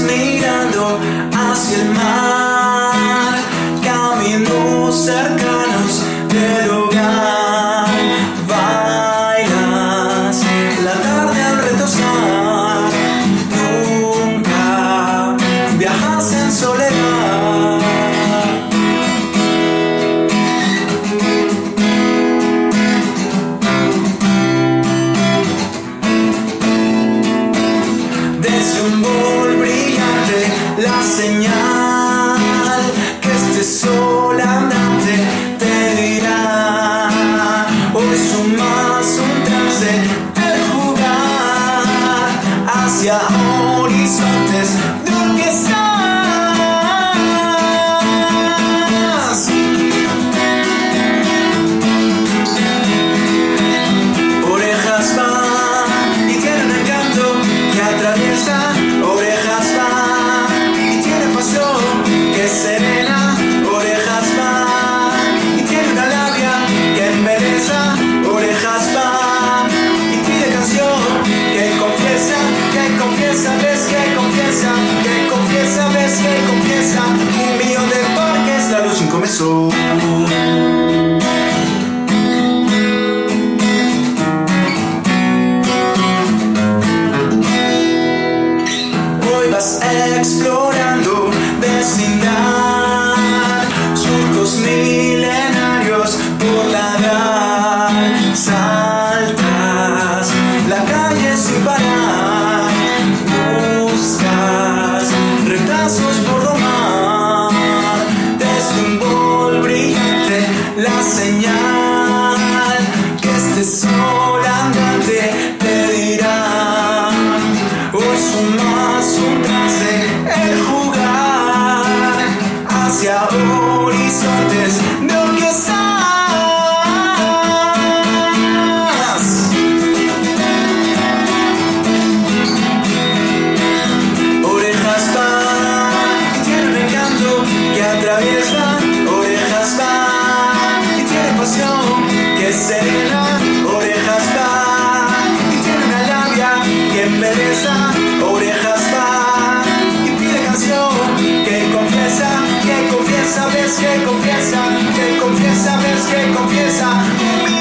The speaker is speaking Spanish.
mirando hacia el mar, caminos cercanos del hogar, bailas la tarde al retosar, nunca viajas en soledad. Desde La noche te dirá, hoy su más un case de jugar hacia sou. Hoy vas a. profesor andante te dirá, o sumas un trance el jugar hacia horizontes no que estás. Orejas pan que tienen que atraviesa Orejas va y pide canción que confiesa, que confiesa, ves que confiesa, que confiesa, ves que confiesa.